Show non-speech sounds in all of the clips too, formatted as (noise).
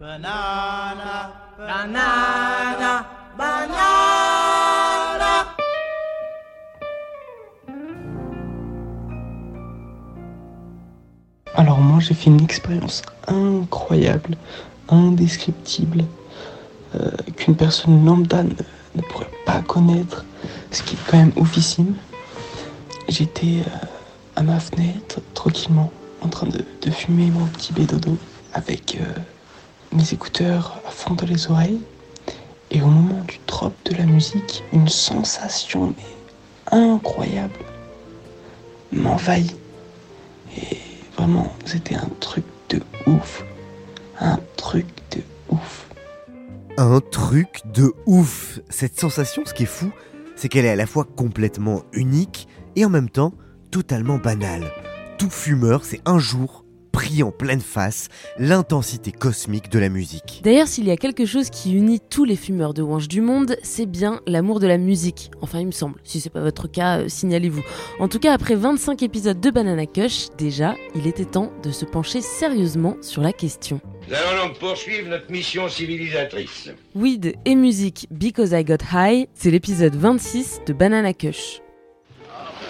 Banana, banana, banana. Alors moi j'ai fait une expérience incroyable, indescriptible, euh, qu'une personne lambda ne, ne pourrait pas connaître, ce qui est quand même oufissime. J'étais euh, à ma fenêtre, tranquillement, en train de, de fumer mon petit bédodo, avec euh, mes écouteurs à fond dans les oreilles. Et au moment du drop de la musique, une sensation incroyable m'envahit. Et vraiment, c'était un truc de ouf. Un truc de ouf. Un truc de ouf. Cette sensation, ce qui est fou, c'est qu'elle est à la fois complètement unique et en même temps totalement banale. Tout fumeur, c'est un jour pris en pleine face l'intensité cosmique de la musique. D'ailleurs, s'il y a quelque chose qui unit tous les fumeurs de Wange du monde, c'est bien l'amour de la musique. Enfin, il me semble. Si c'est pas votre cas, euh, signalez-vous. En tout cas, après 25 épisodes de Banana Kush, déjà, il était temps de se pencher sérieusement sur la question. Nous allons donc poursuivre notre mission civilisatrice. Weed et musique Because I Got High, c'est l'épisode 26 de Banana Kush.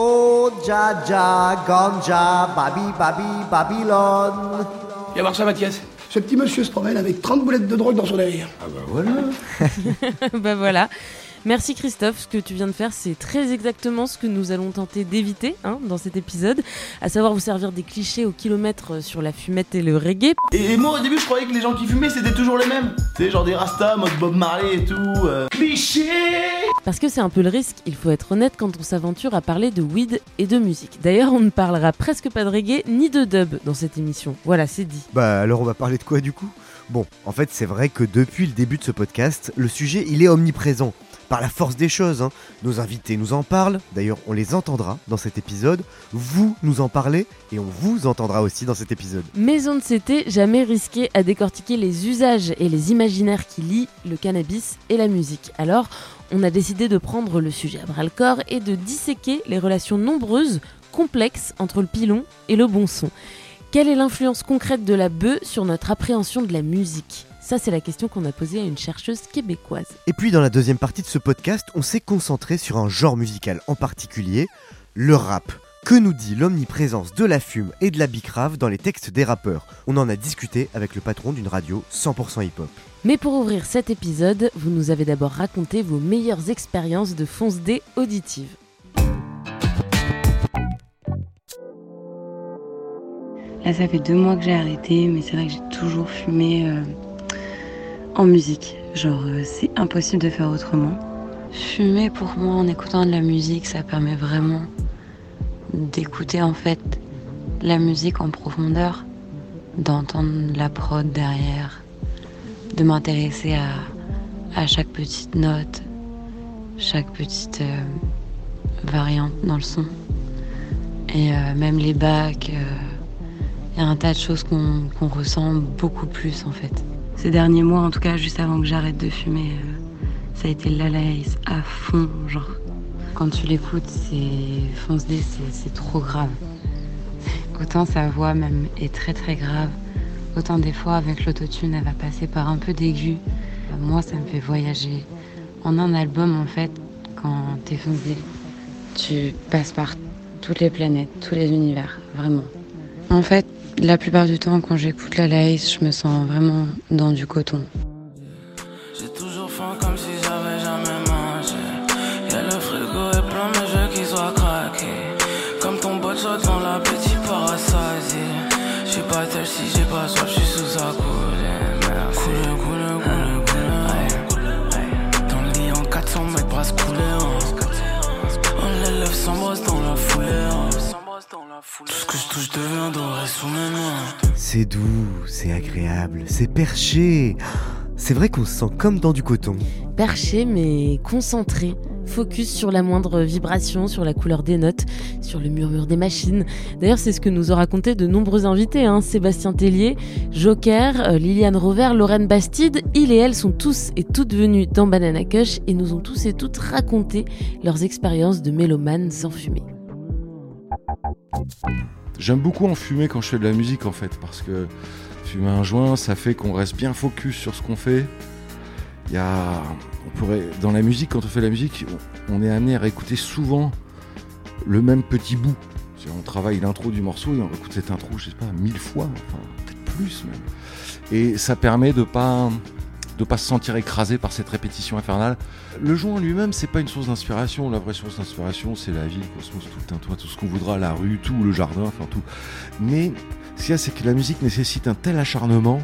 Oh, Jaja, Ganja, Babi, Babi, Babylone. Viens voir ça, Mathias. Ce petit monsieur se promène avec 30 boulettes de drogue dans son derrière. Ah bah voilà. (laughs) bah voilà. Merci Christophe, ce que tu viens de faire, c'est très exactement ce que nous allons tenter d'éviter hein, dans cet épisode, à savoir vous servir des clichés au kilomètre sur la fumette et le reggae. Et moi au début je croyais que les gens qui fumaient c'était toujours les mêmes. Tu sais, genre des rastas, mode Bob Marley et tout. Euh... Cliché Parce que c'est un peu le risque, il faut être honnête quand on s'aventure à parler de weed et de musique. D'ailleurs, on ne parlera presque pas de reggae ni de dub dans cette émission. Voilà, c'est dit. Bah alors on va parler de quoi du coup? Bon, en fait c'est vrai que depuis le début de ce podcast, le sujet il est omniprésent par la force des choses. Hein. Nos invités nous en parlent, d'ailleurs on les entendra dans cet épisode, vous nous en parlez et on vous entendra aussi dans cet épisode. Mais on ne s'était jamais risqué à décortiquer les usages et les imaginaires qui lient le cannabis et la musique. Alors on a décidé de prendre le sujet à bras le corps et de disséquer les relations nombreuses, complexes entre le pilon et le bon son. Quelle est l'influence concrète de la bœuf sur notre appréhension de la musique? Ça, c'est la question qu'on a posée à une chercheuse québécoise. Et puis, dans la deuxième partie de ce podcast, on s'est concentré sur un genre musical en particulier, le rap. Que nous dit l'omniprésence de la fume et de la bicrave dans les textes des rappeurs? On en a discuté avec le patron d'une radio 100% hip-hop. Mais pour ouvrir cet épisode, vous nous avez d'abord raconté vos meilleures expériences de fonce D auditive. Là, ça fait deux mois que j'ai arrêté, mais c'est vrai que j'ai toujours fumé euh, en musique. Genre, euh, c'est impossible de faire autrement. Fumer pour moi en écoutant de la musique, ça permet vraiment d'écouter en fait la musique en profondeur, d'entendre la prod derrière, de m'intéresser à, à chaque petite note, chaque petite euh, variante dans le son. Et euh, même les bacs, il y a un tas de choses qu'on qu'on ressent beaucoup plus en fait. Ces derniers mois, en tout cas, juste avant que j'arrête de fumer, euh, ça a été l'alaïs à fond, genre. Quand tu l'écoutes, c'est fonce D, c'est trop grave. Autant sa voix même est très très grave, autant des fois avec l'autotune, elle va passer par un peu d'aigu. Moi, ça me fait voyager. En un album, en fait, quand t'es fonce D, tu passes par toutes les planètes, tous les univers, vraiment. En fait, la plupart du temps, quand j'écoute la laïs, je me sens vraiment dans du coton. Si j'ai pas soif, j'suis sous sa coulée. Merci. Coulée, coulée, coulée, coulée. Dans le lit en 400 mètres, brasse coulée. On l'élève sans brosse dans la foulée. Tout ce que je touche devient doré sous mes mains. C'est doux, c'est agréable, c'est perché. C'est vrai qu'on se sent comme dans du coton. Perché mais concentré. Focus sur la moindre vibration, sur la couleur des notes, sur le murmure des machines. D'ailleurs, c'est ce que nous ont raconté de nombreux invités. Hein. Sébastien Tellier, Joker, euh, Liliane Rover, Lorraine Bastide. Ils et elles sont tous et toutes venus dans Banana Cush et nous ont tous et toutes raconté leurs expériences de mélomanes enfumés. J'aime beaucoup en fumer quand je fais de la musique en fait, parce que fumer un joint, ça fait qu'on reste bien focus sur ce qu'on fait. Il y a, on pourrait, dans la musique, quand on fait la musique, on est amené à réécouter souvent le même petit bout. On travaille l'intro du morceau et on écoute cette intro, je sais pas, mille fois, enfin, peut-être plus même. Et ça permet de pas de pas se sentir écrasé par cette répétition infernale. Le joint lui-même, c'est pas une source d'inspiration. La vraie source d'inspiration, c'est la vie, le cosmos, tout tout ce qu'on voudra, la rue, tout, le jardin, enfin tout. Mais ce qu'il y a, c'est que la musique nécessite un tel acharnement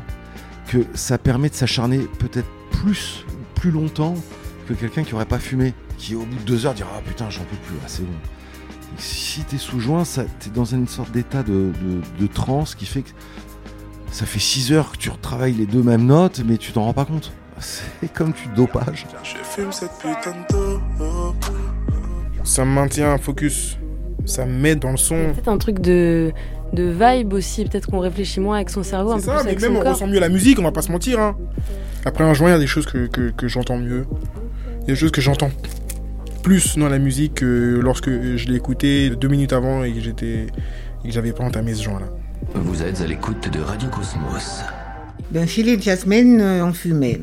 que ça permet de s'acharner peut-être plus, plus longtemps que quelqu'un qui aurait pas fumé, qui au bout de deux heures dira ah putain j'en peux plus, ah, c'est bon. Et si t'es sous joint, t'es dans une sorte d'état de, de, de transe qui fait que ça fait 6 heures que tu retravailles les deux mêmes notes, mais tu t'en rends pas compte. (laughs) C'est comme du dopage. Je fume cette putain de Ça me maintient un focus. Ça me met dans le son. peut-être un truc de, de vibe aussi. Peut-être qu'on réfléchit moins avec son cerveau. C'est ça, mais même on ressent mieux la musique, on va pas se mentir. Hein. Après un joint, il y a des choses que, que, que j'entends mieux. Il y a des choses que j'entends plus dans la musique que lorsque je l'ai écouté deux minutes avant et que j'étais et que j'avais pas entamé ce joint-là. Vous êtes à l'écoute de Radio Cosmos. Ben, chez les jazzmen, on fumait.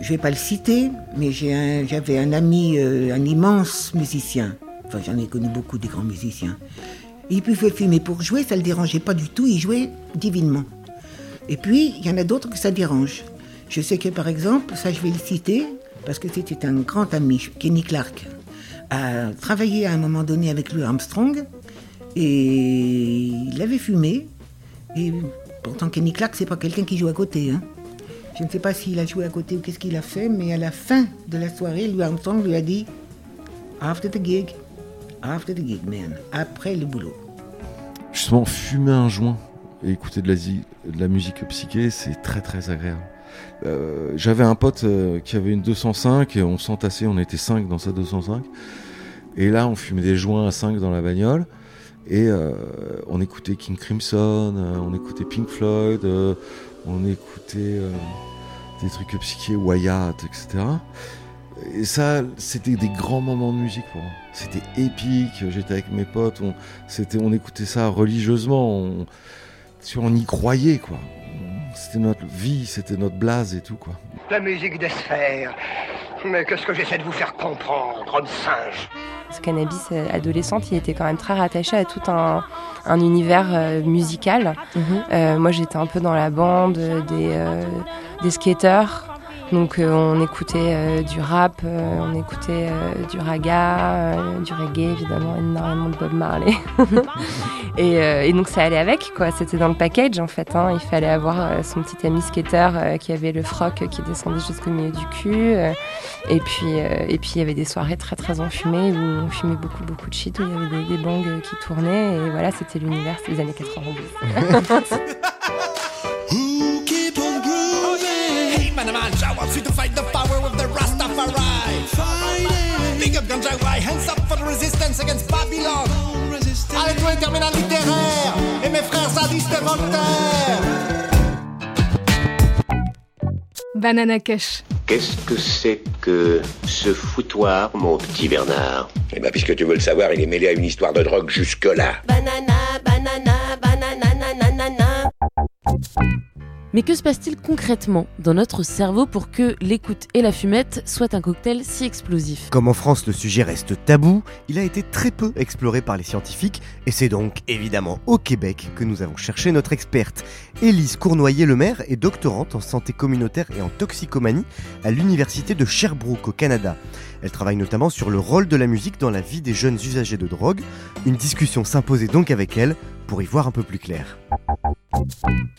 Je vais pas le citer, mais j'avais un, ami, euh, un immense musicien. Enfin, j'en ai connu beaucoup des grands musiciens. Il pouvait fumer pour jouer, ça le dérangeait pas du tout, il jouait divinement. Et puis, il y en a d'autres que ça dérange. Je sais que, par exemple, ça je vais le citer, parce que c'était un grand ami, Kenny Clark, a travaillé à un moment donné avec Louis Armstrong, et il avait fumé, et pourtant, Kenny Clark, c'est pas quelqu'un qui joue à côté. Hein. Je ne sais pas s'il a joué à côté ou qu'est-ce qu'il a fait, mais à la fin de la soirée, Louis Armstrong lui a dit After the gig, after the gig, man. Après le boulot. Justement, fumer un joint et écouter de la, musique psyché, c'est très très agréable. Euh, J'avais un pote euh, qui avait une 205 et on s'entassait, on était 5 dans sa 205. Et là, on fumait des joints à 5 dans la bagnole. Et euh, on écoutait King Crimson, on écoutait Pink Floyd, on écoutait des trucs psyché, Wyatt, etc. Et ça, c'était des grands moments de musique pour moi. C'était épique. J'étais avec mes potes, on, c'était, on écoutait ça religieusement. On, on y croyait, quoi. C'était notre vie, c'était notre blase et tout, quoi. La musique des sphères. Mais qu'est-ce que j'essaie de vous faire comprendre, homme singe? Ce cannabis euh, adolescente, il était quand même très rattaché à tout un, un univers euh, musical. Mhm. euh, moi, j'étais un peu dans la bande des, euh, des skateurs. Donc on écoutait du rap, on écoutait du raga, du reggae évidemment, énormément de Bob Marley. (laughs) et, et, donc ça allait avec quoi, c'était dans le package en fait. Hein. Il fallait avoir son petit ami skater qui avait le froc qui descendait jusqu'au milieu du cul. et puis et puis il y avait des soirées très très enfumées où on fumait beaucoup beaucoup de shit, où il y avait des, des bangs qui tournaient et voilà c'était l'univers des années 90. (laughs) Big up Ganja hands up for the resistance against Babylon. Allez, toi, terminal littéraire, et mes frères sadistes et volontaires. Banana Cush. Qu'est-ce que c'est que ce foutoir, mon petit Bernard? Eh ben, puisque tu veux le savoir, il est mêlé à une histoire de drogue jusque-là. Banana, banana, banana, nanana. Mais que se passe-t-il concrètement dans notre cerveau pour que l'écoute et la fumette soient un cocktail si explosif? Comme en France le sujet reste tabou, il a été très peu exploré par les scientifiques et c'est donc évidemment au Québec que nous avons cherché notre experte. Élise Cournoyer-Lemaire est doctorante en santé communautaire et en toxicomanie à l'université de Sherbrooke au Canada. Elle travaille notamment sur le rôle de la musique dans la vie des jeunes usagers de drogue. Une discussion s'imposait donc avec elle pour y voir un peu plus clair.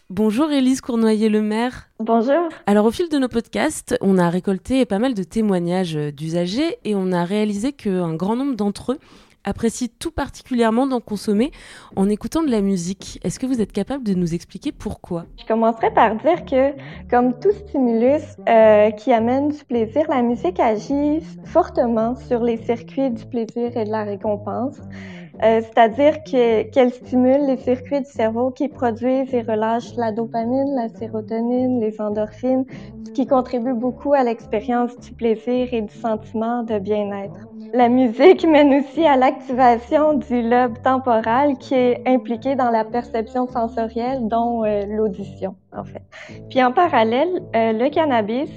Bonjour Élise Cournoyer-Lemaire. Bonjour. Alors au fil de nos podcasts, on a récolté pas mal de témoignages d'usagers et on a réalisé qu'un grand nombre d'entre eux apprécient tout particulièrement d'en consommer en écoutant de la musique. Est-ce que vous êtes capable de nous expliquer pourquoi? Je commencerai par dire que, comme tout stimulus euh, qui amène du plaisir, la musique agit fortement sur les circuits du plaisir et de la récompense. Euh, c'est-à-dire qu'elle stimule les circuits du cerveau qui produisent et relâchent la dopamine, la sérotonine, les endorphines, ce qui contribue beaucoup à l'expérience du plaisir et du sentiment de bien-être. La musique (laughs) mène aussi à l'activation du lobe temporal qui est impliqué dans la perception sensorielle, dont euh, l'audition, Puis en parallèle, euh, le cannabis,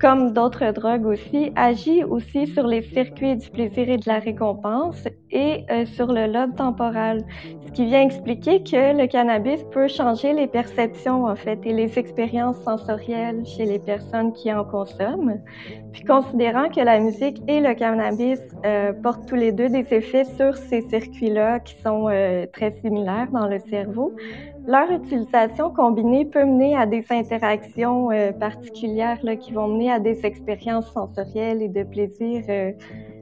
comme d'autres drogues aussi, agit aussi sur les circuits du plaisir et de la récompense et euh, sur le lobe temporal, ce qui vient expliquer que le cannabis peut changer les perceptions, en fait, et les expériences sensorielles chez les personnes qui en consomment. Puis considérant que la musique et le cannabis euh, portent tous les deux des effets sur ces circuits-là qui sont euh, très similaires dans le cerveau, leur utilisation combinée peut mener à des interactions euh, particulières qui vont mener à des expériences sensorielles et de plaisir.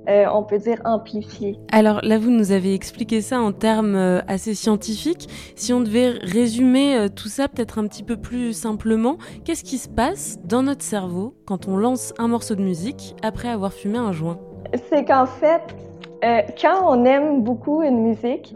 Euh, on peut dire amplifiées. Alors là, vous nous avez expliqué ça en termes euh, assez scientifiques. Si on devait résumer euh, tout ça peut-être un petit peu plus simplement, qu'est-ce qui se passe dans notre cerveau quand on lance un morceau de musique après avoir fumé un joint? C'est qu'en fait, quand on aime beaucoup une musique,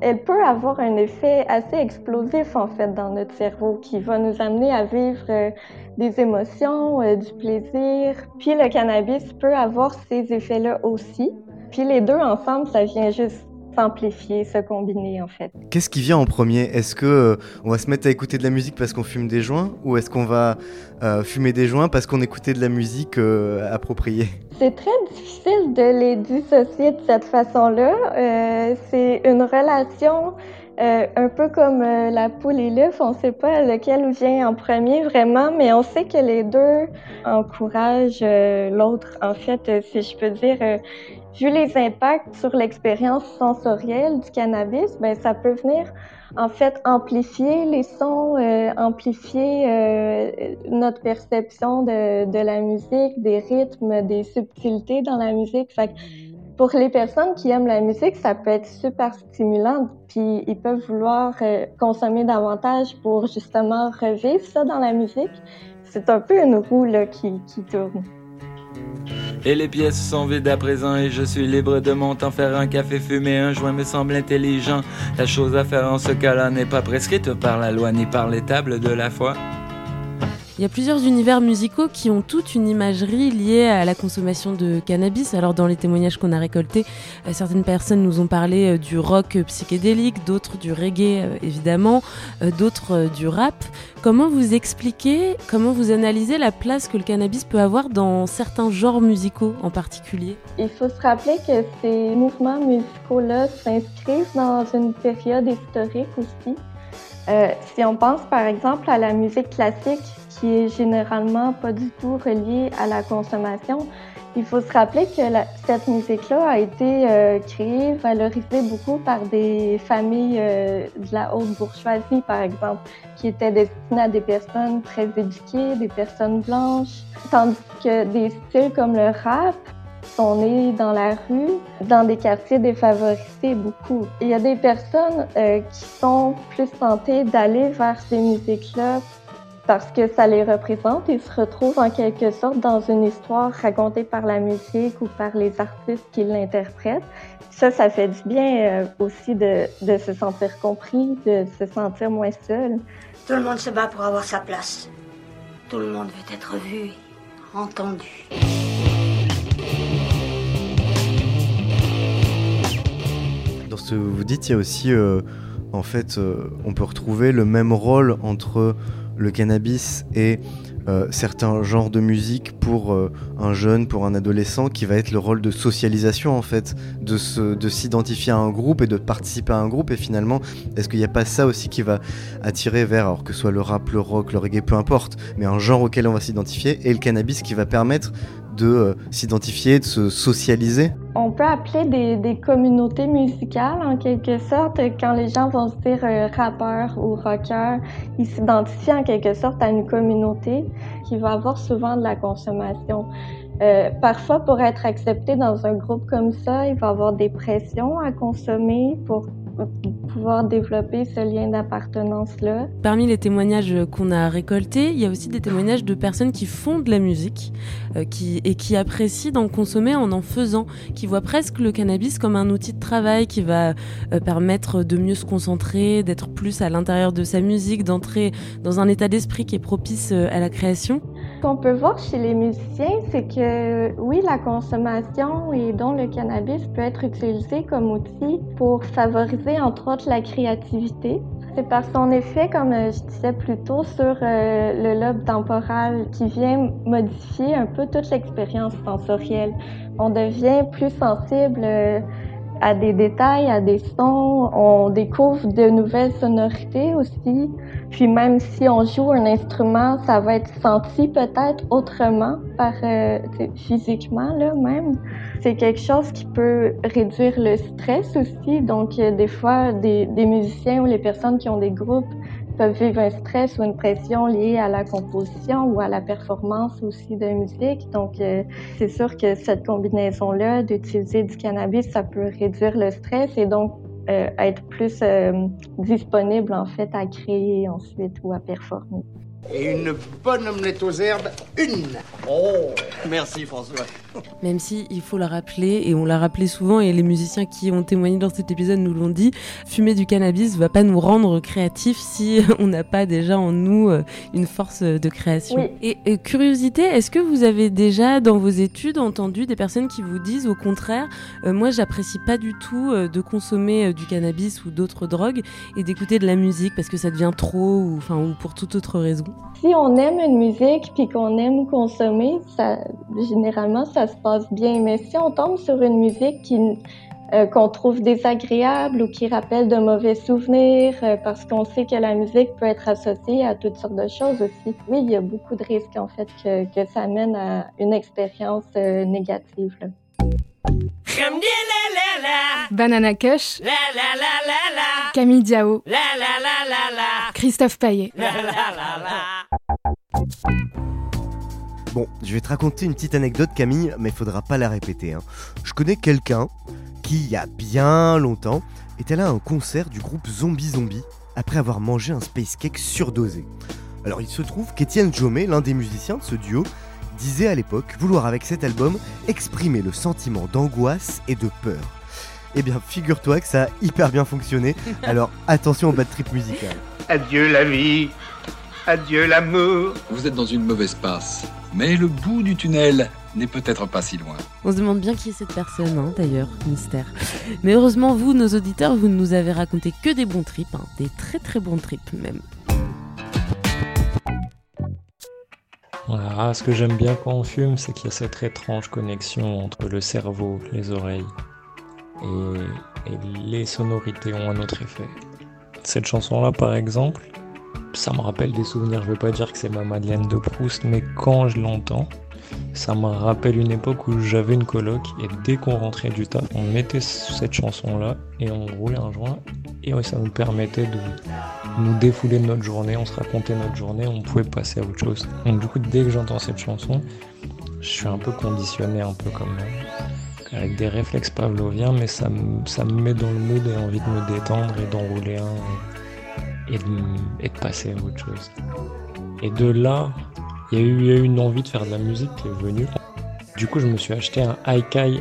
elle peut avoir un effet assez explosif en fait dans notre cerveau qui va nous amener à vivre euh, des émotions, euh, du plaisir. Puis le cannabis peut avoir ces effets-là aussi. Puis les deux ensemble, ça vient juste s'amplifier, se combiner en fait. Qu'est-ce qui vient en premier? Est-ce que euh, on va se mettre à écouter de la musique parce qu'on fume des joints ou est-ce qu'on va euh, fumer des joints parce qu'on écoutait de la musique euh, appropriée? C'est très difficile de les dissocier de cette façon-là. c'est une relation un peu comme la poule et l'œuf, on ne sait pas lequel vient en premier vraiment, mais on sait que les deux encouragent l'autre. En fait, si je peux dire, vu les impacts sur l'expérience sensorielle du cannabis, ben ça peut venir en fait amplifier les sons, euh, amplifier euh, notre perception de, la musique, des rythmes, des subtilités dans la musique. Pour les personnes qui aiment la musique, ça peut être super stimulant, puis ils peuvent vouloir euh, consommer davantage pour justement revivre ça dans la musique. C'est un peu une roue là, qui, qui tourne. Et les pièces sont vides à présent et je suis libre de mon temps faire un café fumer un joint me semble intelligent. La chose à faire en ce cas-là n'est pas prescrite par la loi ni par les tables de la foi. Il y a plusieurs univers musicaux qui ont toute une imagerie liée à la consommation de cannabis. Alors dans les témoignages qu'on a récoltés, euh, certaines personnes nous ont parlé euh, du rock psychédélique, d'autres du reggae euh, évidemment, d'autres du rap. Comment vous expliquez, comment vous analysez la place que le cannabis peut avoir dans certains genres musicaux en particulier? Il faut se rappeler que ces mouvements musicaux-là s'inscrivent dans une période historique aussi. si on pense par exemple à la musique classique, qui est généralement pas du tout relié à la consommation. Il faut se rappeler que cette musique-là a été euh, créée, valorisée beaucoup par des familles euh, de la haute bourgeoisie, par exemple, qui étaient destinées à des personnes très éduquées, des personnes blanches, tandis que des styles comme le rap sont nés dans la rue, dans des quartiers défavorisés beaucoup. Il y a des personnes euh, qui sont plus tentées d'aller vers ces musiques-là parce que ça les représente et se retrouvent en quelque sorte dans une histoire racontée par la musique ou par les artistes qui l'interprètent. Ça, ça fait du bien euh, aussi de, de, se sentir compris, de se sentir moins seul. Tout le monde se bat pour avoir sa place. Tout le monde veut être vu, entendu. Dans ce que vous dites, il y a aussi, euh, en fait, euh, on peut retrouver le même rôle entre le cannabis et euh, certains genres de musique pour euh, un jeune, pour un adolescent, qui va être le rôle de socialisation en fait, de, de s'identifier à un groupe et de participer à un groupe. Et finalement, est-ce qu'il n'y a pas ça aussi qui va attirer vers, alors que ce soit le rap, le rock, le reggae, peu importe, mais un genre auquel on va s'identifier, et le cannabis qui va permettre de euh, s'identifier, de se socialiser On peut appeler des, communautés musicales en quelque sorte. Quand les gens vont se dire euh, rappeur ou rocker, ils s'identifient en quelque sorte à une communauté qui va avoir souvent de la consommation. Euh, parfois, pour être accepté dans un groupe comme ça, il va avoir des pressions à consommer pour pouvoir développer ce lien d'appartenance-là. Parmi les témoignages qu'on a récoltés, il y a aussi des témoignages de personnes qui font de la musique euh, qui, et qui apprécient d'en consommer en en faisant, qui voient presque le cannabis comme un outil de travail qui va euh, permettre de mieux se concentrer, d'être plus à l'intérieur de sa musique, d'entrer dans un état d'esprit qui est propice euh, à la création. Ce qu'on peut voir chez les musiciens, c'est que oui, la consommation et dont le cannabis peut être utilisé comme outil pour favoriser entre autres la créativité. C'est par son effet, comme je disais plus tôt, sur euh, le lobe temporal qui vient modifier un peu toute l'expérience sensorielle. On devient plus sensible euh, à des détails, à des sons, on découvre de nouvelles sonorités aussi. Puis même si on joue un instrument, ça va être senti peut-être autrement par euh, physiquement là même. C'est quelque chose qui peut réduire le stress aussi. Donc des fois, des musiciens ou les personnes qui ont des groupes peuvent vivre un stress ou une pression liée à la composition ou à la performance aussi de musique. Donc, euh, c'est sûr que cette combinaison-là d'utiliser du cannabis, ça peut réduire le stress et donc euh, être plus euh, disponible en fait à créer ensuite ou à performer. Et une bonne omelette aux herbes, une Oh, merci François. Même si, il faut le rappeler, et on l'a rappelé souvent, et les musiciens qui ont témoigné dans cet épisode nous l'ont dit, fumer du cannabis va pas nous rendre créatifs si (laughs) on n'a pas déjà en nous euh, une force de création. Oui. Et, et, curiosité, est-ce que vous avez déjà dans vos études entendu des personnes qui vous disent au contraire, euh, moi j'apprécie pas du tout euh, de consommer euh, du cannabis ou d'autres drogues et d'écouter de la musique parce que ça devient trop ou, enfin, ou pour toute autre raison? Si on aime une musique puis qu'on aime consommer, ça, généralement, ça se passe bien. Mais si on tombe sur une musique qui, euh, qu'on trouve désagréable ou qui rappelle de mauvais souvenirs, euh, parce qu'on sait que la musique peut être associée à toutes sortes de choses aussi. Oui, il y a beaucoup de risques, en fait, que, ça mène à une expérience euh, négative. Banana Kush, Camille Diao, Christophe Paillet. Bon, je vais te raconter une petite anecdote Camille, mais il faudra pas la répéter. Hein. Je connais quelqu'un qui, il y a bien longtemps, était là à un concert du groupe Zombie Zombie après avoir mangé un space cake surdosé. Alors il se trouve qu'Étienne Jomet, l'un des musiciens de ce duo, disait à l'époque vouloir avec cet album exprimer le sentiment d'angoisse et de peur. Eh bien, figure-toi que ça a hyper bien fonctionné, (laughs) alors attention au bad trip musical. Adieu la vie, adieu l'amour. Vous êtes dans une mauvaise passe, mais le bout du tunnel n'est peut-être pas si loin. On se demande bien qui est cette personne, hein, d'ailleurs, mystère. Mais heureusement, vous, nos auditeurs, vous ne nous avez raconté que des bons trips, hein, des très très bons trips même. Ce que j'aime bien quand on fume, c'est qu'il y a cette étrange connexion entre le cerveau, les oreilles et, et, les sonorités ont un autre effet. Cette chanson-là, par exemple, ça me rappelle des souvenirs. Je veux pas dire que c'est ma Madeleine de Proust, mais quand je l'entends, ça me rappelle une époque où j'avais une coloc et dès qu'on rentrait du taf, on mettait cette chanson-là et on roulait un joint et ça nous permettait de nous défouler de notre journée, on se racontait notre journée, on pouvait passer à autre chose. Donc du coup, dès que j'entends cette chanson, je suis un peu conditionné, un peu comme avec des réflexes pavloviens, mais ça me, met dans le mood et envie de me détendre et d'enrouler un et de passer à autre chose. Et de là, il y, a eu, il y a eu une envie de faire de la musique qui est venue. Du coup, je me suis acheté un Haikai.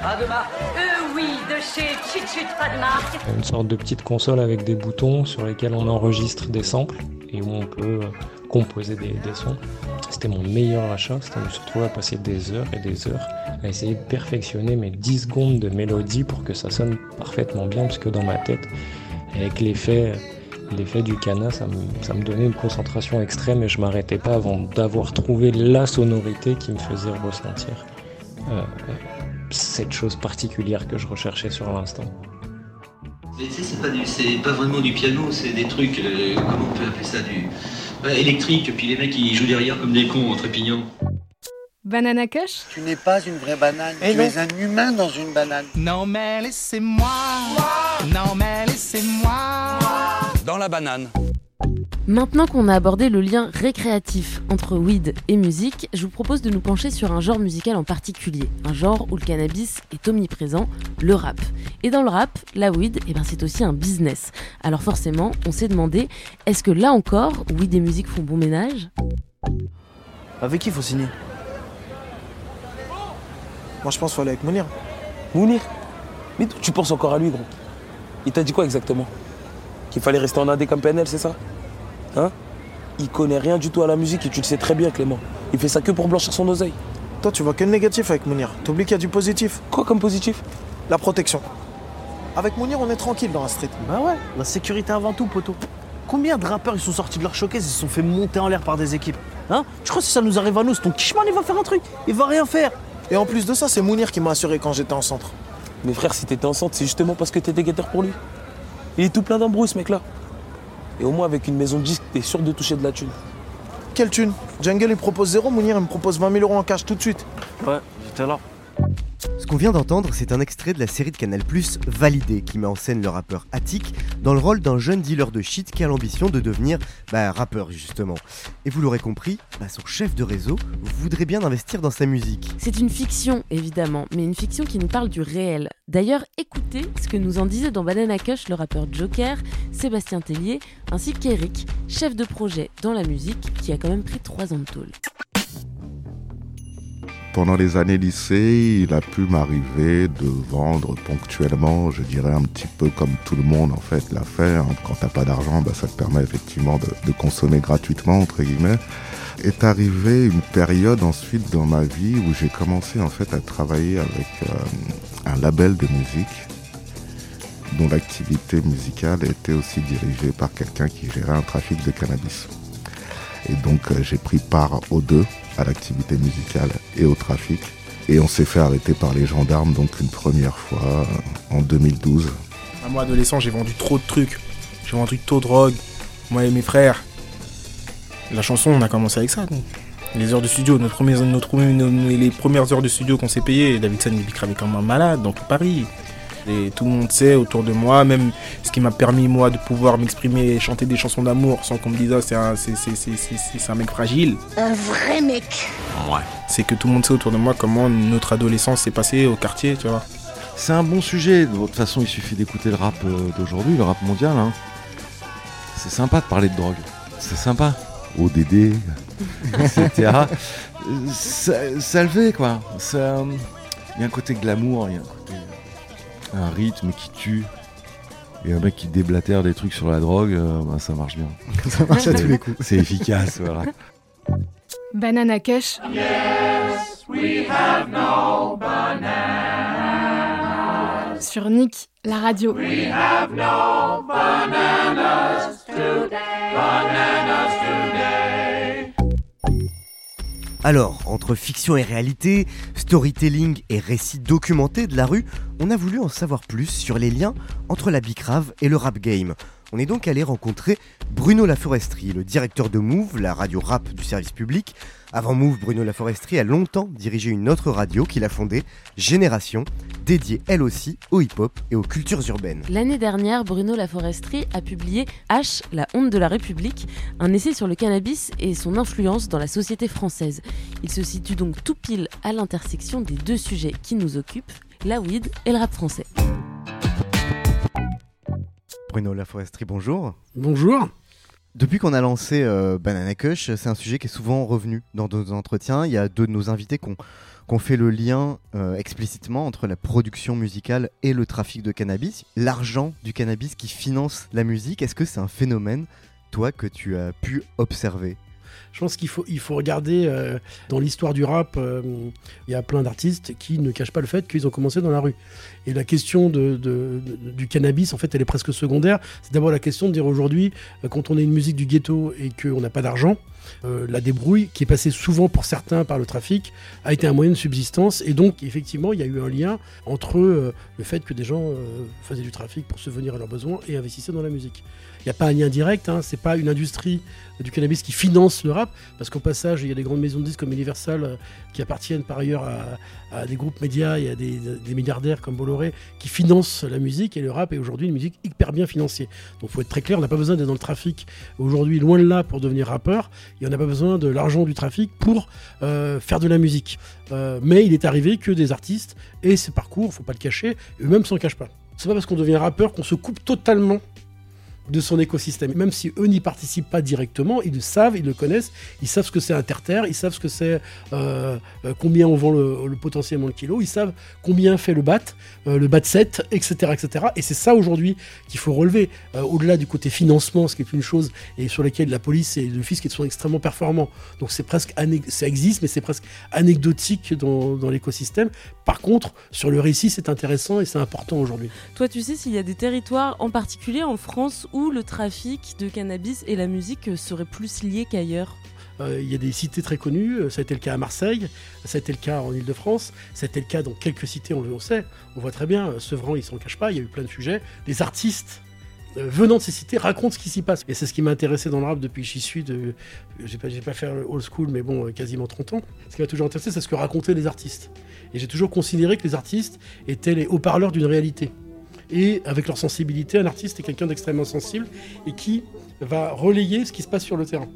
Pas de marque Euh, oui, de chez Chut Chut, pas de marque. Une sorte de petite console avec des boutons sur lesquels on enregistre des samples et où on peut composer des, des sons. C'était mon meilleur achat, c'était de me retrouver à passer des heures et des heures à essayer de perfectionner mes 10 secondes de mélodie pour que ça sonne parfaitement bien, parce que dans ma tête, avec l'effet l'effet du cana, ça me, ça me donnait une concentration extrême et je m'arrêtais pas avant d'avoir trouvé la sonorité qui me faisait ressentir euh, cette chose particulière que je recherchais sur l'instant. Mais tu sais, c'est pas, du- c'est pas vraiment du piano, c'est des trucs, euh, comment on peut appeler ça, du ouais, électrique, puis les mecs ils jouent derrière comme des cons en trépignant. Banana Kush? Tu n'es pas une vraie banane, tu es un humain dans une banane. Non mais laissez-moi, non mais laissez-moi. Dans la banane. Maintenant qu'on a abordé le lien récréatif entre weed et musique, je vous propose de nous pencher sur un genre musical en particulier, un genre où le cannabis est omniprésent, le rap. Et dans le rap, la weed, eh ben, c'est aussi un business. Alors forcément, on s'est demandé, est-ce que là encore, weed et musique font bon ménage? Avec qui faut signer? Moi je pense qu'il faut aller avec Mounir. Mounir? Mais tu penses encore à lui, gros? Il t'a dit quoi exactement? Qu'il fallait rester en indé comme PNL, c'est ça Hein Il connaît rien du tout à la musique et tu le sais très bien, Clément. Il fait ça que pour blanchir son oseille. Toi, tu vois que le négatif avec Mounir. T'oublies qu'il y a du positif. Quoi comme positif La protection. Avec Mounir, on est tranquille dans la street. Bah ouais, la sécurité avant tout, poteau. Combien de rappeurs ils sont sortis de leur showcase, ils se sont fait monter en l'air par des équipes Hein Tu crois que si ça nous arrive à nous, c'est ton Kishman, il va faire un truc Il va rien faire Et en plus de ça, c'est Mounir qui m'a assuré quand j'étais en centre. Mais frère, si t'étais en centre, c'est justement parce que t'étais guetteur pour lui. Il est tout plein d'embrouilles, ce mec-là. Et au moins, avec une maison de disque, t'es sûr de toucher de la thune. Quelle thune? Jungle, il propose zéro, Mounir, il me propose 20 000 euros en cash tout de suite. Ouais, j'étais là. Ce qu'on vient d'entendre, c'est un extrait de la série de Canal+, Validé, qui met en scène le rappeur Attic dans le rôle d'un jeune dealer de shit qui a l'ambition de devenir bah, rappeur justement. Et vous l'aurez compris, bah, son chef de réseau voudrait bien investir dans sa musique. C'est une fiction, évidemment, mais une fiction qui nous parle du réel. D'ailleurs, écoutez ce que nous en disait dans Banana Kush le rappeur Joker, Sébastien Tellier, ainsi qu'Eric, chef de projet dans la musique, qui a quand même pris 3 ans de tôle. Pendant les années lycée, il a pu m'arriver de vendre ponctuellement, je dirais un petit peu comme tout le monde en fait l'a fait. hein. Quand t'as pas d'argent, bah, ça te permet effectivement de, consommer gratuitement entre guillemets. Est arrivée une période ensuite dans ma vie où j'ai commencé en fait à travailler avec euh, un label de musique dont l'activité musicale était aussi dirigée par quelqu'un qui gérait un trafic de cannabis. Et donc euh, j'ai pris part aux deux, à l'activité musicale et au trafic. Et on s'est fait arrêter par les gendarmes donc une première fois en 2012. À moi, adolescent, j'ai vendu trop de trucs. J'ai vendu trop de drogue. Moi et mes frères. La chanson, on a commencé avec ça. nous. Les heures de studio, notre première- notre- les premières heures de studio qu'on s'est payées, Davidson il cravait comme un malade dans tout Paris. Et tout le monde sait autour de moi, même ce qui m'a permis moi de pouvoir m'exprimer et chanter des chansons d'amour sans qu'on me dise ah, c'est un, c'est- c'est- c'est- c'est- c'est- c'est un mec fragile. Un vrai mec. Ouais. C'est que tout le monde sait autour de moi comment notre adolescence s'est passée au quartier, tu vois. C'est un bon sujet. De toute façon, il suffit d'écouter le rap euh, d'aujourd'hui, le rap mondial. hein. C'est sympa de parler de drogue. C'est sympa. ODD, (laughs) etc. Euh, ça, ça le fait, quoi. Ça, Il y a un côté glamour, il y a un côté. Un rythme qui tue. Et un mec qui déblatère des trucs sur la drogue, euh, bah, ça marche bien. (laughs) Ça marche à tous les coups. C'est efficace, (laughs) voilà. Banana Kush, Yes, we have no bananas. sur Nick, la radio. We have no bananas today. Bananas today. Alors, entre fiction et réalité, storytelling et récits documentés de la rue, on a voulu en savoir plus sur les liens entre la bicrave et le rap game. On est donc allé rencontrer Bruno Laforesterie, le directeur de Move, la radio rap du service public. Avant Move, Bruno Laforesterie a longtemps dirigé une autre radio qu'il a fondée, Génération, dédiée elle aussi au hip-hop et aux cultures urbaines. L'année dernière, Bruno Laforesterie a publié H, la honte de la République, un essai sur le cannabis et son influence dans la société française. Il se situe donc tout pile à l'intersection des deux sujets qui nous occupent, la weed et le rap français. Bruno Laforesterie, bonjour. Bonjour. Depuis qu'on a lancé euh, Banana Kush, c'est un sujet qui est souvent revenu dans nos entretiens. Il y a deux de nos invités qui ont, qui ont fait le lien euh, explicitement entre la production musicale et le trafic de cannabis. L'argent du cannabis qui finance la musique, est-ce que c'est un phénomène, toi, que tu as pu observer? Je pense qu'il faut, il faut regarder euh, dans l'histoire du rap, euh, il y a plein d'artistes qui ne cachent pas le fait qu'ils ont commencé dans la rue. Et la question du cannabis, en fait, elle est presque secondaire. C'est d'abord la question de dire aujourd'hui, euh, quand on est une musique du ghetto et qu'on n'a pas d'argent, euh, la débrouille, qui est passée souvent pour certains par le trafic, a été un moyen de subsistance. Et donc, effectivement, il y a eu un lien entre euh, le fait que des gens euh, faisaient du trafic pour subvenir à leurs besoins et investissaient dans la musique. Il n'y a pas un lien direct, hein, c'est pas une industrie du cannabis qui finance le rap, parce qu'au passage, il y a des grandes maisons de disques comme Universal qui appartiennent par ailleurs à, des groupes médias et à des, des milliardaires comme Bolloré qui financent la musique, et le rap est aujourd'hui une musique hyper bien financée. Donc faut être très clair, on n'a pas besoin d'être dans le trafic aujourd'hui, loin de là, pour devenir rappeur, et on n'a pas besoin de l'argent du trafic pour euh, faire de la musique. Euh, mais il est arrivé que des artistes et ces parcours, faut pas le cacher, eux-mêmes s'en cachent pas. C'est pas parce qu'on devient rappeur qu'on se coupe totalement de son écosystème. Même si eux n'y participent pas directement, ils le savent, ils le connaissent, ils savent ce que c'est un terre-terre, ils savent ce que c'est euh, euh, combien on vend le, le potentiellement le kilo, ils savent combien fait le bat, euh, le bat 7, etc. etc. Et c'est ça aujourd'hui qu'il faut relever. Au-delà du côté financement, ce qui est une chose et sur laquelle la police et le fisc sont extrêmement performants. Donc c'est presque ça existe, mais c'est presque anecdotique dans, dans l'écosystème. Par contre, sur le récit, c'est intéressant et c'est important aujourd'hui. Toi, tu sais s'il y a des territoires en particulier en France où le trafic de cannabis et la musique seraient plus liés qu'ailleurs Euh, il y a des cités très connues, euh, ça a été le cas à Marseille, ça a été le cas en Ile-de-France, ça a été le cas dans quelques cités, on le sait, on voit très bien, euh, Sevran, il s'en cache pas, il y a eu plein de sujets. Les artistes venant de ces cités racontent ce qui s'y passe. Et c'est ce qui m'a intéressé dans le rap depuis que j'y suis, de, j'ai pas, pas fait old school, mais bon, quasiment 30 ans. Ce qui m'a toujours intéressé, c'est ce que racontaient les artistes. Et j'ai toujours considéré que les artistes étaient les haut-parleurs d'une réalité. Et avec leur sensibilité, un artiste est quelqu'un d'extrêmement sensible et qui va relayer ce qui se passe sur le terrain.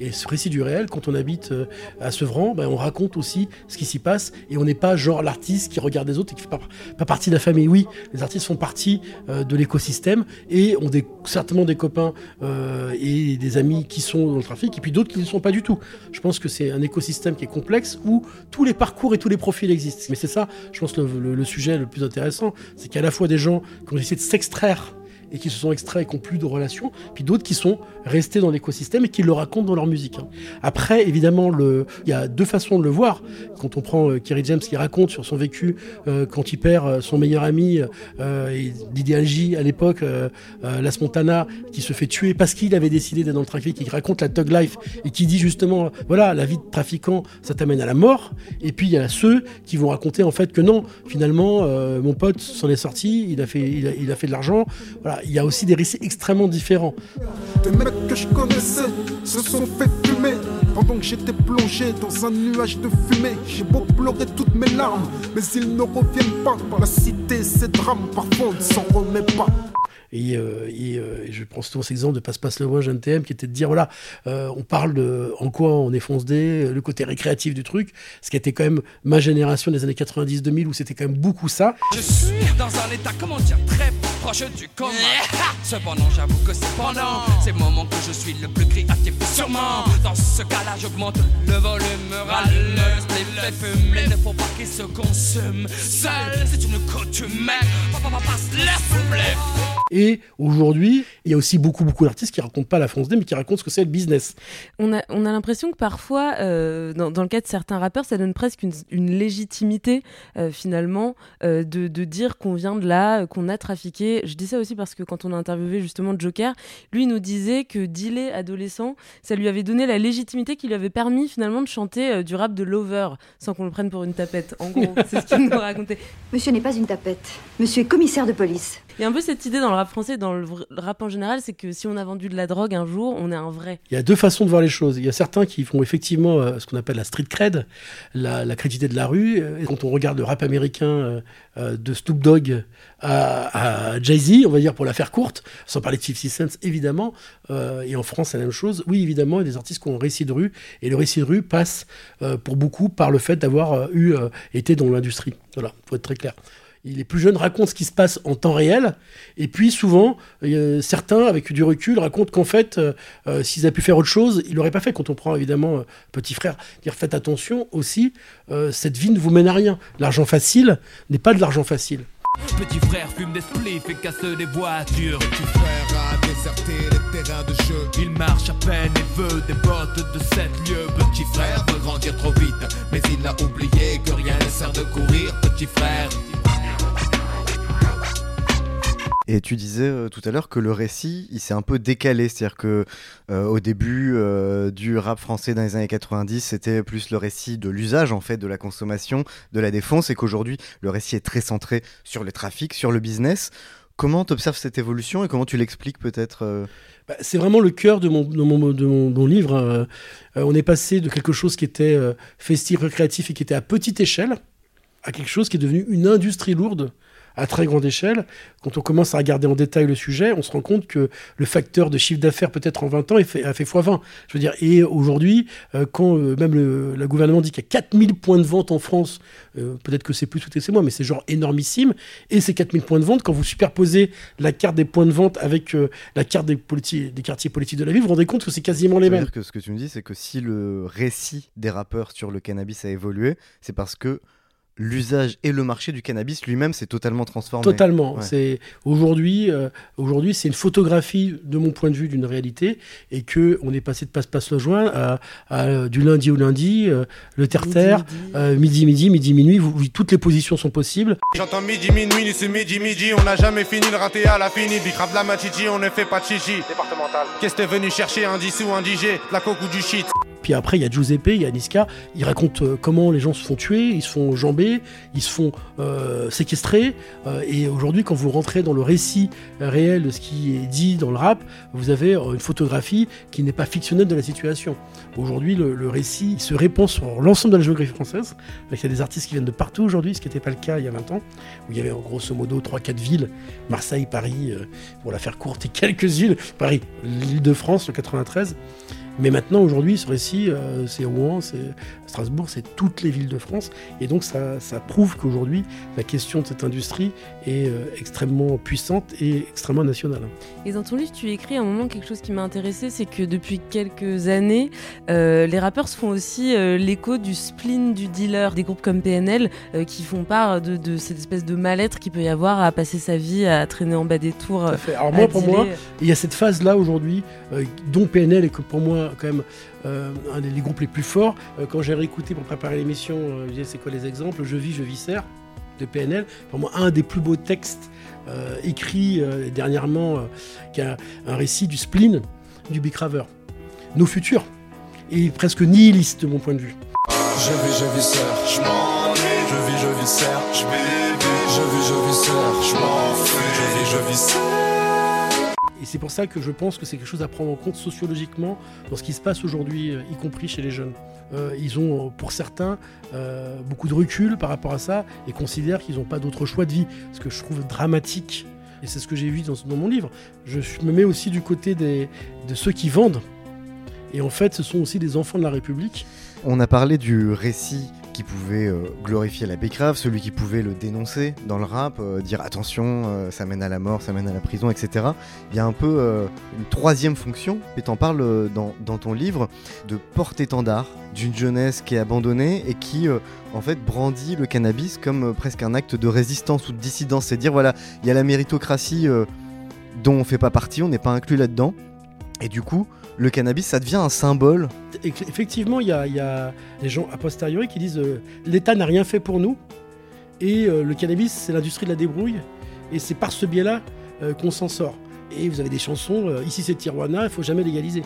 Et ce récit du réel, quand on habite euh, à Sevran, ben, on raconte aussi ce qui s'y passe et on n'est pas genre l'artiste qui regarde les autres et qui fait pas, partie de la famille. Oui, les artistes font partie euh, de l'écosystème et ont des, certainement des copains euh, et des amis qui sont dans le trafic et puis d'autres qui ne le sont pas du tout. Je pense que c'est un écosystème qui est complexe où tous les parcours et tous les profils existent. Mais c'est ça, je pense, le, le- sujet le plus intéressant, c'est qu'il y a à la fois des gens qui ont essayé de s'extraire et qui se sont extraits et qui n'ont plus de relations, puis d'autres qui sont restés dans l'écosystème et qui le racontent dans leur musique. hein. Après, évidemment, il y a deux façons de le voir. Quand on prend euh, Kerry James qui raconte sur son vécu euh, quand il perd euh, son meilleur ami, euh, Didier Algi à l'époque, euh, Las Montana, qui se fait tuer parce qu'il avait décidé d'être dans le trafic, qui raconte la Thug Life et qui dit justement, voilà, la vie de trafiquant, ça t'amène à la mort. Et puis il y a ceux qui vont raconter en fait que non, finalement, mon pote s'en est sorti, il a fait, il a fait de l'argent. Voilà, il y a aussi des récits extrêmement différents. Des mecs que je connaissais se sont fait fumer pendant que j'étais plongé dans un nuage de fumée. J'ai beau pleurer toutes mes larmes, mais ils ne reviennent pas. La cité, c'est drame, parfois on ne s'en remet pas. Et, euh, et, euh, et je prends souvent cet exemple de Passe-Passe le Loin, jeune TM, qui était de dire voilà, euh, on parle de en quoi on est fonce dé, le côté récréatif du truc, ce qui était quand même ma génération des années 90-2000 où c'était quand même beaucoup ça. Je suis dans un état, comment dire, très proche du coma. Cependant, j'avoue que c'est pendant ces moments que je suis le plus créatif. Sûrement, dans ce cas-là, j'augmente le volume, râle, les fait fumer. Il ne faut pas qu'il se consume seul. C'est une coutume, mec. Papa, papa, laisse fumer. Et aujourd'hui, il y a aussi beaucoup, beaucoup d'artistes qui racontent pas la fonce dé, mais qui racontent ce que c'est le business. On a, on a l'impression que parfois, euh, dans, dans le cas de certains rappeurs, ça donne presque une, une légitimité, euh, finalement, euh, de, de dire qu'on vient de là, qu'on a trafiqué. Je dis ça aussi parce que quand on a interviewé justement Joker, lui il nous disait que dealer adolescent, ça lui avait donné la légitimité qui lui avait permis finalement de chanter euh, du rap de Lover, sans qu'on le prenne pour une tapette. En gros, c'est ce qu'il nous racontait. (laughs) Monsieur n'est pas une tapette. Monsieur est commissaire de police. Il y a un peu cette idée dans le rap français, dans le rap en général, c'est que si on a vendu de la drogue un jour, on est un vrai. Il y a deux façons de voir les choses. Il y a certains qui font effectivement euh, ce qu'on appelle la street cred, la, la crédité de la rue. Quand on regarde le rap américain euh, euh, de Snoop Dogg à, Jay-Z, on va dire pour la faire courte, sans parler de 50 Cent évidemment, et en France c'est la même chose. Oui, évidemment, il y a des artistes qui ont un récit de rue, et le récit de rue passe pour beaucoup par le fait d'avoir eu été dans l'industrie. Voilà, faut être très clair. Les plus jeunes racontent ce qui se passe en temps réel, et puis souvent, euh, certains, avec du recul, racontent qu'en fait, euh, euh, s'ils avaient pu faire autre chose, ils l'auraient pas fait. Quand on prend évidemment Petit Frère, faites attention aussi, cette vie ne vous mène à rien. L'argent facile n'est pas de l'argent facile. Petit frère fume des spliffs et casse des voitures. Petit frère a déserté les terrains de jeu. Il marche à peine et veut des bottes de 7 lieues. Petit frère veut grandir trop vite, mais il a oublié que rien ne sert de courir. Petit frère. Et tu disais euh, tout à l'heure que le récit, il s'est un peu décalé, c'est-à-dire que euh, au début euh, du rap français dans les années 90, c'était plus le récit de l'usage en fait, de la consommation, de la défense, et qu'aujourd'hui le récit est très centré sur le trafic, sur le business. Comment tu observes cette évolution et comment tu l'expliques peut-être bah, C'est vraiment le cœur de mon, livre. Euh, on est passé de quelque chose qui était festif, récréatif et qui était à petite échelle à quelque chose qui est devenu une industrie lourde à très grande échelle. Quand on commence à regarder en détail le sujet, on se rend compte que le facteur de chiffre d'affaires peut-être en 20 ans a fait, a fait x20. Je veux dire, et aujourd'hui, euh, quand euh, même le, le, gouvernement dit qu'il y a 4000 points de vente en France, euh, peut-être que c'est plus, peut-être c'est moins, mais c'est genre énormissime. Et ces 4000 points de vente, quand vous superposez la carte des points de vente avec la carte des, quartiers politiques de la ville, vous vous rendez compte que c'est quasiment les mêmes. dire que ce que tu me dis, c'est que si le récit des rappeurs sur le cannabis a évolué, c'est parce que l'usage et le marché du cannabis lui-même s'est totalement transformé. Totalement. Ouais. C'est aujourd'hui, euh, aujourd'hui, c'est une photographie de mon point de vue d'une réalité et que on est passé de passe passe le joint à, à, euh, du lundi au lundi, euh, le terre terre, midi midi, midi minuit. Vous, vous- toutes les positions sont possibles. J'entends midi, minuit, c'est midi, midi. On n'a jamais fini le raté à la fini. Big rap, la machichi, on ne fait pas de chichi. Départemental. Qu'est-ce que t'es venu chercher Un 10 ou un DJ La coke ou du shit Après, il y a Giuseppe, il y a Niska. Ils racontent euh, comment les gens se font tuer, ils se font jamber, ils se font euh, séquestrer. Euh, et aujourd'hui, quand vous rentrez dans le récit réel de ce qui est dit dans le rap, vous avez euh, une photographie qui n'est pas fictionnelle de la situation. Aujourd'hui, le, récit se répand sur l'ensemble de la géographie française. Il y a des artistes qui viennent de partout aujourd'hui, ce qui n'était pas le cas il y a 20 ans, où il y avait en grosso modo 3-4 villes, Marseille, Paris, pour la faire courte, et (laughs) quelques villes, Paris, l'île de France, le 93. Mais maintenant, aujourd'hui, ce récit, euh, c'est Rouen, c'est Strasbourg, c'est toutes les villes de France. Et donc, ça, ça prouve qu'aujourd'hui, la question de cette industrie est euh, extrêmement puissante et extrêmement nationale. Et dans ton livre, tu écris à un moment quelque chose qui m'a intéressé, c'est que depuis quelques années, euh, les rappeurs se font aussi euh, l'écho du spleen du dealer, des groupes comme PNL qui font part de, de cette espèce de mal-être qu'il peut y avoir à passer sa vie à traîner en bas des tours. Tout à fait. Alors moi, pour dealer. moi, il y a cette phase-là aujourd'hui, dont PNL est que pour moi quand même un des groupes les plus forts. Euh, quand j'ai réécouté pour préparer l'émission, euh, c'est quoi les exemples? Je vis, je viscère de PNL. Pour moi, un des plus beaux textes euh, écrits euh, dernièrement, euh, qui a un récit du spleen du Big Raver. Nos futurs. Et presque nihiliste de mon point de vue. Je vis, je vis je m'ennuie. Je vis, je vis je vis, je vis, je vis je m'enfuis. Je vis, je vis. Et c'est pour ça que je pense que c'est quelque chose à prendre en compte sociologiquement dans ce qui se passe aujourd'hui, euh, y compris chez les jeunes. Euh, ils ont, euh, pour certains, beaucoup de recul par rapport à ça et considèrent qu'ils n'ont pas d'autre choix de vie. Ce que je trouve dramatique. Et c'est ce que j'ai vu dans, mon livre. Je me mets aussi du côté de ceux qui vendent. Et en fait, ce sont aussi des enfants de la République. On a parlé du récit qui pouvait euh, glorifier la bécrave, celui qui pouvait le dénoncer dans le rap, euh, dire attention, euh, ça mène à la mort, ça mène à la prison, etc. Il y a un peu une troisième fonction, et t'en parles dans, dans ton livre, de porte-étendard d'une jeunesse qui est abandonnée et qui, en fait, brandit le cannabis comme presque un acte de résistance ou de dissidence. C'est dire, voilà, il y a la méritocratie dont on fait pas partie, on n'est pas inclus là-dedans, et du coup, le cannabis, ça devient un symbole Effectivement, il y a, des gens a posteriori qui disent euh, l'État n'a rien fait pour nous et euh, le cannabis, c'est l'industrie de la débrouille et c'est par ce biais-là euh, qu'on s'en sort. Et vous avez des chansons, ici c'est Tijuana, il faut jamais légaliser.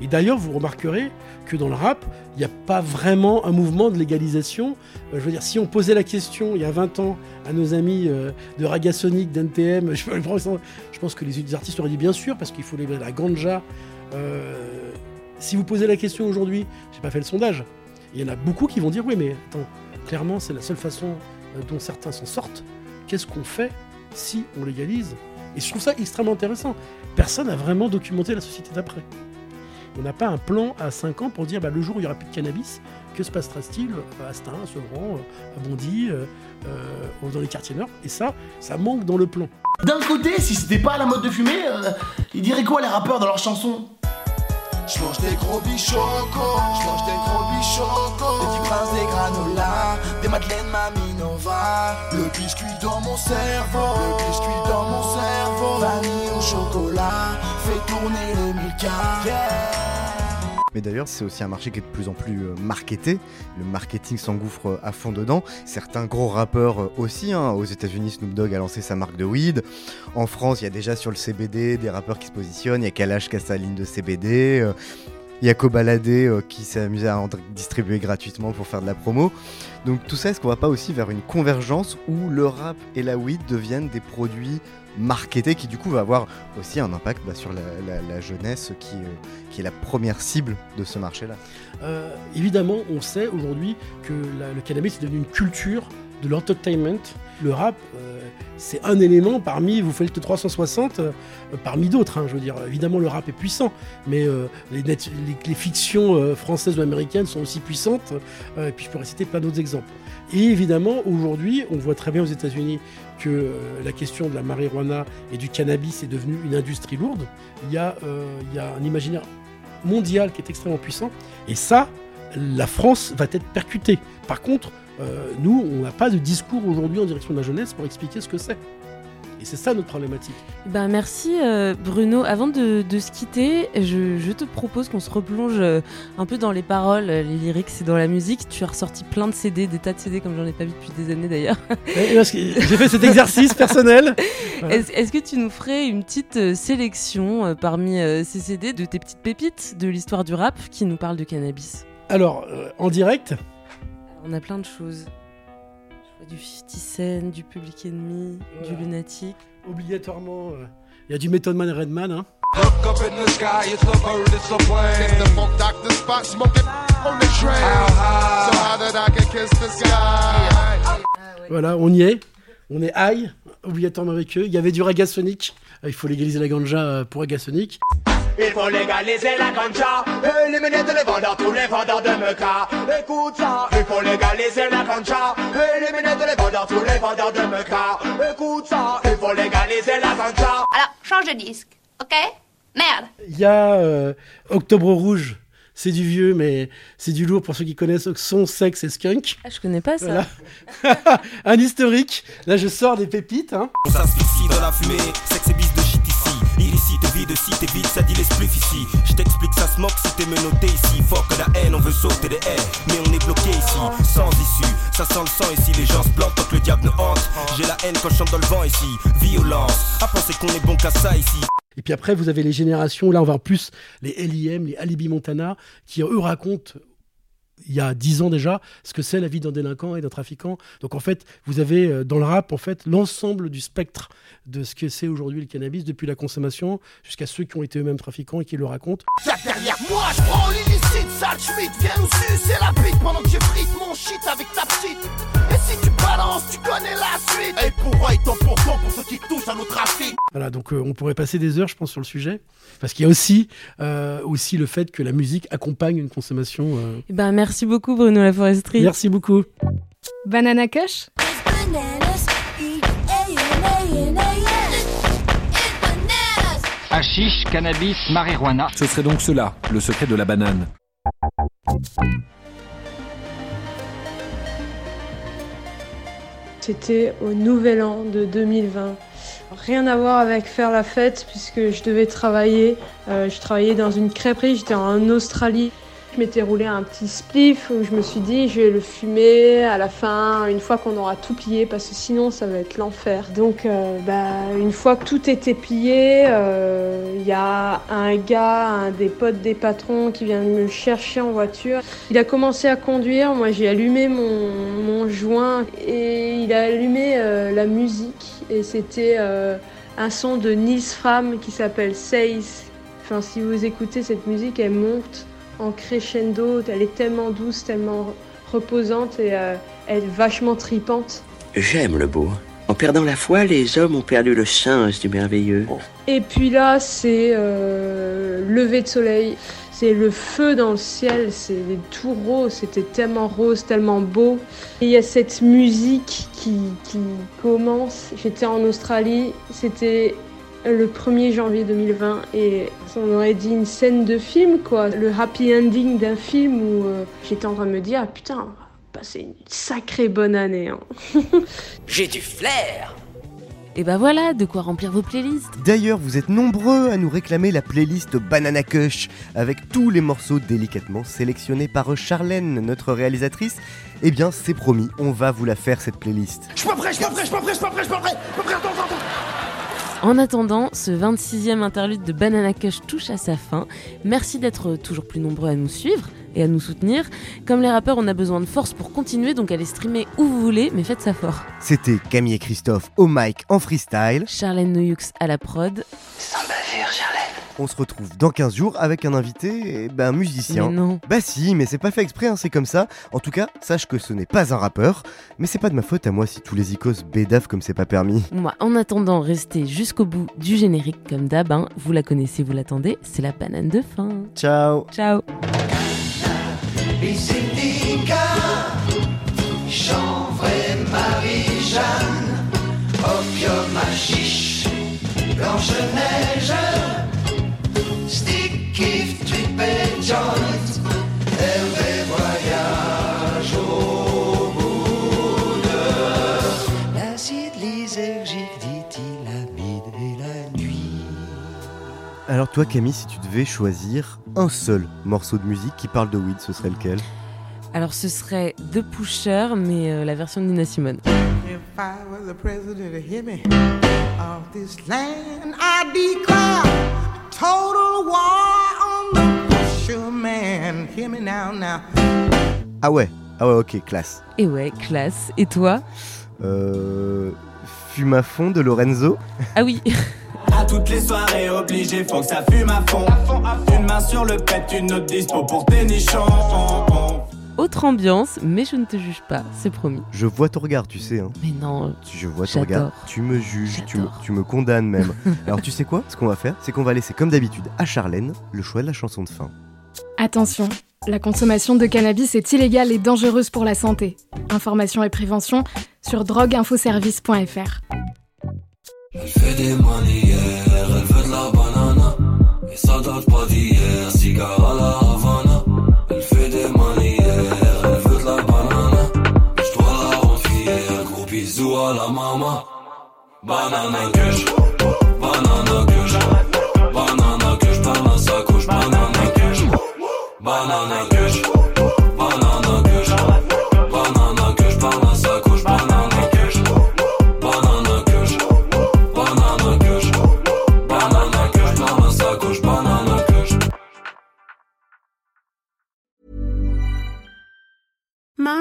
Et d'ailleurs, vous remarquerez que dans le rap, il n'y a pas vraiment un mouvement de légalisation. Je veux dire, si on posait la question il y a 20 ans à nos amis de Ragasonic, d'NTM, (laughs) je, pense que les artistes auraient dit bien sûr, parce qu'il faut les, la ganja. Si vous posez la question aujourd'hui, j'ai pas fait le sondage, il y en a beaucoup qui vont dire oui, mais attends, clairement, c'est la seule façon euh, dont certains s'en sortent. Qu'est-ce qu'on fait si on légalise? Et je trouve ça extrêmement intéressant. Personne n'a vraiment documenté la société d'après. On n'a pas un plan à 5 ans pour dire bah, le jour où il n'y aura plus de cannabis, que se passera-t-il? À Astin, à Sevran, euh, à Bondy, euh, euh, dans les quartiers nord Et ça, ça manque dans le plan. D'un côté, si c'était pas la mode de fumer, euh, ils diraient quoi les rappeurs dans leurs chansons? Je mange des gros bichocos, je mange des gros bichocos. Des petits princes, des granolas, des madeleines Mamie Nova. Le biscuit dans mon cerveau, le biscuit dans mon cerveau. Vanille au chocolat, fait tourner les Milka. Mais d'ailleurs, c'est aussi un marché qui est de plus en plus euh, marketé. Le marketing s'engouffre euh, à fond dedans. Certains gros rappeurs euh, aussi. hein. Aux États-Unis, Snoop Dogg a lancé sa marque de weed. En France, il y a déjà sur le CBD des rappeurs qui se positionnent. Il y a Kalash qui a sa ligne de CBD. Euh, Il y a Kobalade euh, qui s'est amusé à distribuer gratuitement pour faire de la promo. Donc tout ça, est-ce qu'on va pas aussi vers une convergence où le rap et la weed deviennent des produits marketés qui du coup va avoir aussi un impact bah, sur la, jeunesse qui, euh, qui est la première cible de ce marché-là? Euh, évidemment, on sait aujourd'hui que le cannabis est devenu une culture de l'entertainment. Le rap, euh, c'est un élément parmi, vous faites le 360, euh, parmi d'autres. hein, je veux dire, évidemment, le rap est puissant, mais euh, les, fictions françaises ou américaines sont aussi puissantes. et puis je pourrais citer plein d'autres exemples. Et évidemment, aujourd'hui, on voit très bien aux États-Unis que la question de la marijuana et du cannabis est devenue une industrie lourde. Il y a un imaginaire mondial qui est extrêmement puissant. Et ça, la France va être percutée. Par contre, euh, nous, on n'a pas de discours aujourd'hui en direction de la jeunesse pour expliquer ce que c'est. Et c'est ça notre problématique. Ben merci euh, Bruno. Avant de, de se quitter, je, je te propose qu'on se replonge euh, un peu dans les paroles, les lyrics et dans la musique. Tu as ressorti plein de CD, des tas de CD comme j'en ai pas vu depuis des années d'ailleurs. (laughs) Parce que J'ai fait cet exercice personnel. Voilà. Est-ce que tu nous ferais une petite euh, sélection parmi ces CD de tes petites pépites de l'histoire du rap qui nous parlent de cannabis? Alors, euh, en direct, On a plein de choses. Je vois du 50 Cent, du Public Enemy, du Lunatic. obligatoirement, euh, il y a du Method Man et Redman. Hein. Look up in the sky, it's a bird, it's a plane. In the funk doctor spot, smoking on the train. So high that I can kiss the sky? Voilà, on y est. On est high, obligatoirement avec eux. Il y avait du Ragasonic. Euh, Il faut légaliser la ganja euh, pour Ragasonic. Il faut légaliser la ganja, éliminer tous les vendeurs, tous les vendeurs de meca. Écoute ça, il faut légaliser la ganja, éliminer tous les vendeurs, tous les vendeurs de meca. Écoute ça, il faut légaliser la ganja. Alors, change de disque, ok? Merde Il y a euh, Octobre Rouge. C'est du vieux, mais c'est du lourd pour ceux qui connaissent son, sexe et skunk. Ah, je connais pas ça. Voilà. (laughs) un historique. Là, je sors des pépites. Hein. On s'asphyxie dans la fumée, sexe et bis de ici. Illicite, vie de cité vide, ça dit les spliffs ici. Je t'explique, ça se moque si t'es menotté ici. Fort que la haine, on veut sauter des haies, mais on est bloqué ici, sans issue. Ça sent le sang ici, les gens se plantent tant que le diable nous hante. J'ai la haine quand je chante dans le vent ici. Violence, à penser qu'on est bon qu'à ça ici. Et puis après, vous avez les générations, là on va en plus, les LIM, les Alibi Montana, qui eux racontent, il y a dix ans déjà, ce que c'est la vie d'un délinquant et d'un trafiquant. Donc en fait, vous avez euh, dans le rap, en fait, l'ensemble du spectre de ce que c'est aujourd'hui le cannabis, depuis la consommation jusqu'à ceux qui ont été eux-mêmes trafiquants et qui le racontent. Viens derrière moi, je prends l'illicite, sale schmitt, viens nous sucer la bite pendant que je frite mon shit avec ta petite. Et si tu balances, tu connais la suite. Et pour eux, et tant pour tant pour ceux qui touchent à nos trafics. Voilà, donc euh, on pourrait passer des heures, je pense, sur le sujet, parce qu'il y a aussi, euh, aussi le fait que la musique accompagne une consommation. euh, Eh Ben merci beaucoup Bruno Laforesterie. Merci beaucoup. Banana Kush? Hashish, cannabis, marijuana. Ce serait donc cela, le secret de la banane. C'était au Nouvel An de 2020. Rien à voir avec faire la fête puisque je devais travailler. Euh, je travaillais dans une crêperie, j'étais en Australie. Je m'étais roulé un petit spliff où je me suis dit je vais le fumer à la fin, une fois qu'on aura tout plié parce que sinon ça va être l'enfer. Donc euh, bah, une fois que tout était plié, euh, il y a un gars, un des potes des patrons qui vient me chercher en voiture. Il a commencé à conduire, moi j'ai allumé mon, joint et il a allumé euh, la musique et c'était euh, un son de Nils Fram qui s'appelle Says. Enfin si vous écoutez cette musique, elle monte en crescendo, elle est tellement douce, tellement reposante et euh, elle est vachement tripante. J'aime le beau. En perdant la foi, les hommes ont perdu le sens du merveilleux. Et puis là, c'est euh, lever de soleil. C'est le feu dans le ciel, c'est tout rose, c'était tellement rose, tellement beau. Et il y a cette musique qui, qui commence. J'étais en Australie, c'était le 1er janvier 2020 et on aurait dit une scène de film, quoi. Le happy ending d'un film où euh, j'étais en train de me dire, ah, putain, passé une sacrée bonne année. Hein. (laughs) J'ai du flair et bah voilà, de quoi remplir vos playlists. D'ailleurs, vous êtes nombreux à nous réclamer la playlist Banana Kush, avec tous les morceaux délicatement sélectionnés par Charlène, notre réalisatrice. Eh bien, c'est promis, on va vous la faire cette playlist. Je suis pas prêt, je suis pas prêt, je suis pas prêt, je suis pas prêt, je suis pas prêt, je suis pas prêt, attends, attends. En attendant, ce 26e interlude de Banana Kush touche à sa fin. Merci d'être toujours plus nombreux à nous suivre et à nous soutenir. Comme les rappeurs, on a besoin de force pour continuer, donc allez streamer où vous voulez, mais faites ça fort. C'était Camille et Christophe au mic en freestyle. Charlène Noyux à la prod. Sans bavure, Charlène. On se retrouve dans 15 jours avec un invité, eh ben, un musicien. Mais non. Bah si, mais c'est pas fait exprès, hein, c'est comme ça. En tout cas, sache que ce n'est pas un rappeur. Mais c'est pas de ma faute à moi si tous les icos bédavent comme c'est pas permis. Moi, en attendant, restez jusqu'au bout du générique comme d'hab. hein. Vous la connaissez, vous l'attendez. C'est la banane de fin. Ciao Ciao Indica, chanvre et Marie-Jeanne, opium à chiche, Blanche-Neige, joint, Hervé voyage au bout de l'acide lysergique, dit-il, et la nuit. Alors toi Camille, si tu devais choisir un seul morceau de musique qui parle de weed, ce serait lequel? Alors ce serait The Pusher, mais euh, la version de Nina Simone. If I was the president of Hemi of this land, I'd declare total war on Ah ouais, ah ouais, ok, classe. Et ouais, classe. Et toi Euh... Fume à fond de Lorenzo Ah oui (laughs) À toutes les soirées obligé, faut que ça fume à fond. Une main sur le pet, une autre dispo pour tes nichons. Autre ambiance, mais je ne te juge pas, c'est promis. Je vois ton regard, tu sais. Hein. Mais non, Je vois ton regard. Tu me juges, tu me, tu me condamnes même. (laughs) Alors tu sais quoi? Ce qu'on va faire, c'est qu'on va laisser comme d'habitude à Charlène le choix de la chanson de fin. Attention, la consommation de cannabis est illégale et dangereuse pour la santé. Information et prévention sur drogueinfoservice.fr. Elle fait des manières, elle veut de la banane. Et ça date pas d'hier, cigare à la Havana. Elle fait des manières, elle veut de la banane. Mais je dois la rendre fière, gros bisous à la maman. Banana kush, banana kush, banana kush, banana